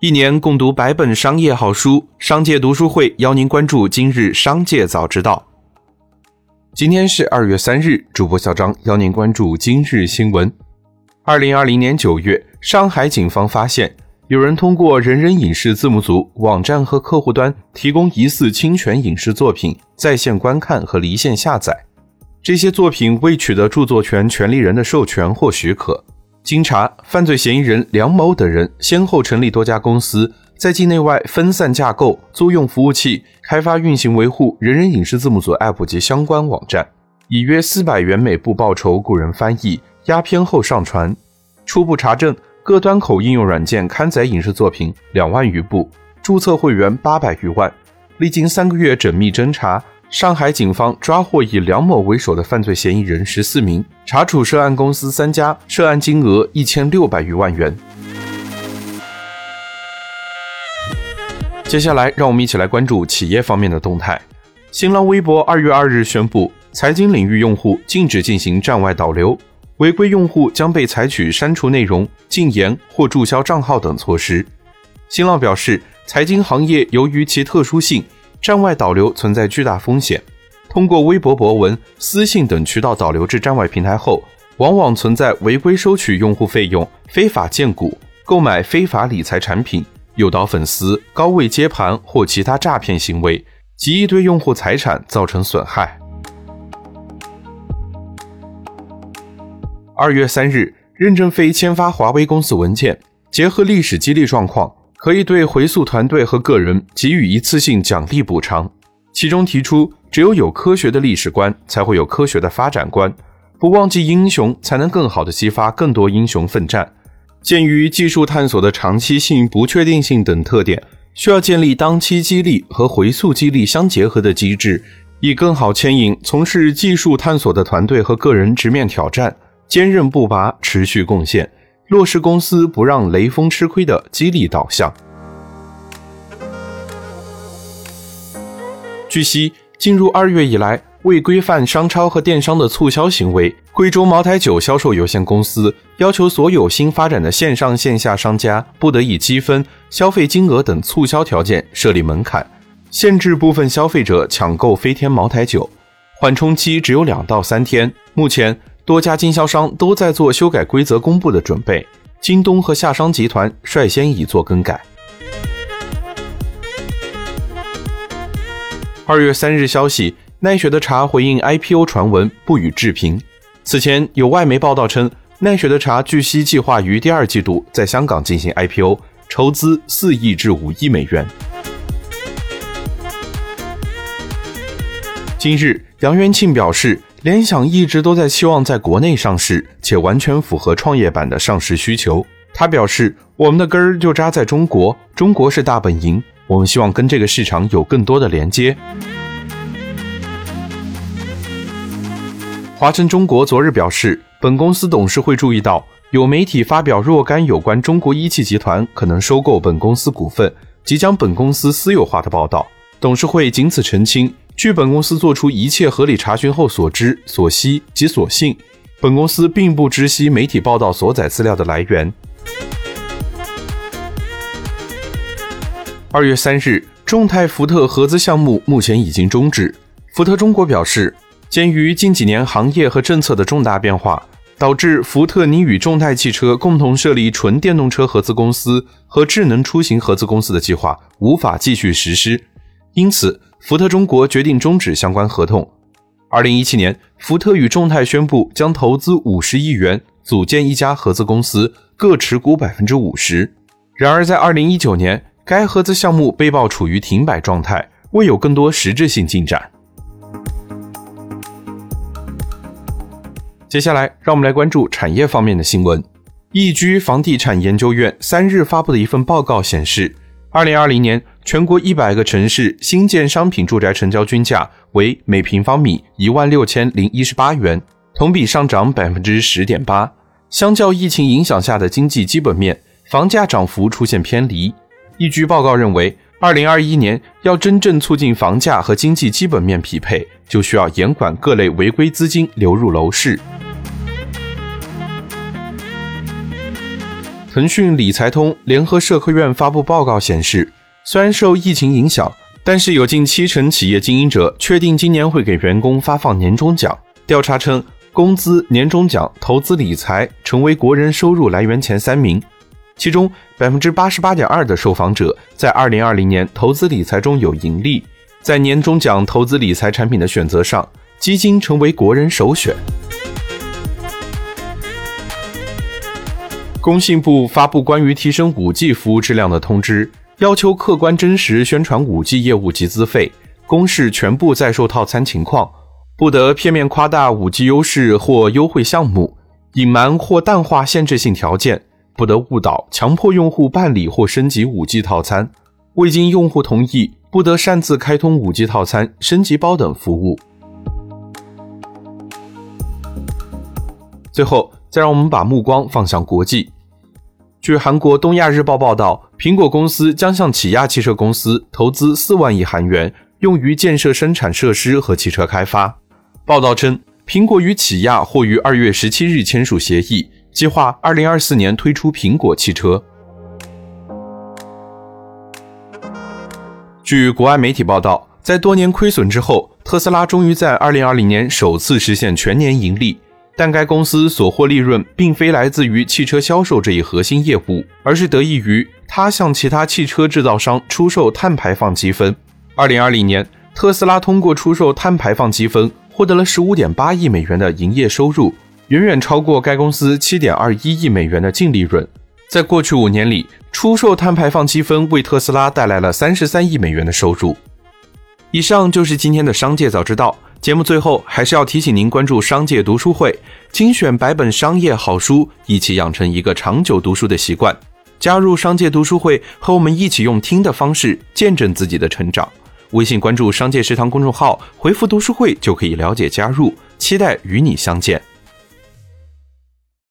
一年共读百本商业好书，商界读书会邀您关注今日商界早知道。今天是二月三日，主播小张邀您关注今日新闻。二零二零年九月，上海警方发现有人通过人人影视字幕组网站和客户端提供疑似侵权影视作品在线观看和离线下载，这些作品未取得著作权权利人的授权或许可。经查，犯罪嫌疑人梁某等人先后成立多家公司，在境内外分散架构，租用服务器，开发、运行、维护人人影视字幕组 App 及相关网站，以约四百元每部报酬雇人翻译、压片后上传。初步查证，各端口应用软件刊载影视作品两万余部，注册会员八百余万。历经三个月缜密侦查。上海警方抓获以梁某为首的犯罪嫌疑人十四名，查处涉案公司三家，涉案金额一千六百余万元。接下来，让我们一起来关注企业方面的动态。新浪微博二月二日宣布，财经领域用户禁止进行站外导流，违规用户将被采取删除内容、禁言或注销账号等措施。新浪表示，财经行业由于其特殊性。站外导流存在巨大风险，通过微博博文、私信等渠道导流至站外平台后，往往存在违规收取用户费用、非法荐股、购买非法理财产品、诱导粉丝、高位接盘或其他诈骗行为，极易对用户财产造成损害。二月三日，任正非签发华为公司文件，结合历史激励状况。可以对回溯团队和个人给予一次性奖励补偿，其中提出，只有有科学的历史观，才会有科学的发展观。不忘记英雄，才能更好的激发更多英雄奋战。鉴于技术探索的长期性、不确定性等特点，需要建立当期激励和回溯激励相结合的机制，以更好牵引从事技术探索的团队和个人直面挑战，坚韧不拔，持续贡献。落实公司不让雷锋吃亏的激励导向。据悉，进入二月以来，为规范商超和电商的促销行为，贵州茅台酒销售有限公司要求所有新发展的线上线下商家不得以积分、消费金额等促销条件设立门槛，限制部分消费者抢购飞天茅台酒，缓冲期只有两到三天。目前。多家经销商都在做修改规则公布的准备，京东和夏商集团率先已做更改。二月三日消息，奈雪的茶回应 IPO 传闻不予置评。此前有外媒报道称，奈雪的茶据悉计划于第二季度在香港进行 IPO，筹资四亿至五亿美元。今日，杨元庆表示。联想一直都在希望在国内上市，且完全符合创业板的上市需求。他表示：“我们的根儿就扎在中国，中国是大本营，我们希望跟这个市场有更多的连接。”华晨中国昨日表示，本公司董事会注意到有媒体发表若干有关中国一汽集团可能收购本公司股份，即将本公司私有化的报道，董事会仅此澄清。据本公司做出一切合理查询后所知、所悉及所信，本公司并不知悉媒体报道所载资料的来源。二月三日，众泰福特合资项目目前已经终止。福特中国表示，鉴于近几年行业和政策的重大变化，导致福特拟与众泰汽车共同设立纯电动车合资公司和智能出行合资公司的计划无法继续实施，因此。福特中国决定终止相关合同。二零一七年，福特与众泰宣布将投资五十亿元组建一家合资公司，各持股百分之五十。然而，在二零一九年，该合资项目被曝处于停摆状态，未有更多实质性进展。接下来，让我们来关注产业方面的新闻。易居房地产研究院三日发布的一份报告显示。二零二零年，全国一百个城市新建商品住宅成交均价为每平方米一万六千零一十八元，同比上涨百分之十点八。相较疫情影响下的经济基本面，房价涨幅出现偏离。易居报告认为，二零二一年要真正促进房价和经济基本面匹配，就需要严管各类违规资金流入楼市。腾讯理财通联合社科院发布报告显示，虽然受疫情影响，但是有近七成企业经营者确定今年会给员工发放年终奖。调查称，工资、年终奖、投资理财成为国人收入来源前三名。其中，百分之八十八点二的受访者在二零二零年投资理财中有盈利。在年终奖投资理财产品的选择上，基金成为国人首选。工信部发布关于提升 5G 服务质量的通知，要求客观真实宣传 5G 业务集资费、公示全部在售套餐情况，不得片面夸大 5G 优势或优惠项目，隐瞒或淡化限制性条件，不得误导、强迫用户办理或升级 5G 套餐，未经用户同意。不得擅自开通 5G 套餐、升级包等服务。最后，再让我们把目光放向国际。据韩国《东亚日报》报道，苹果公司将向起亚汽车公司投资四万亿韩元，用于建设生产设施和汽车开发。报道称，苹果与起亚或于二月十七日签署协议，计划二零二四年推出苹果汽车。据国外媒体报道，在多年亏损之后，特斯拉终于在2020年首次实现全年盈利。但该公司所获利润并非来自于汽车销售这一核心业务，而是得益于它向其他汽车制造商出售碳排放积分。2020年，特斯拉通过出售碳排放积分获得了15.8亿美元的营业收入，远远超过该公司7.21亿美元的净利润。在过去五年里，出售碳排放积分为特斯拉带来了三十三亿美元的收入。以上就是今天的商界早知道。节目最后还是要提醒您关注商界读书会，精选百本商业好书，一起养成一个长久读书的习惯。加入商界读书会，和我们一起用听的方式见证自己的成长。微信关注商界食堂公众号，回复读书会就可以了解加入。期待与你相见。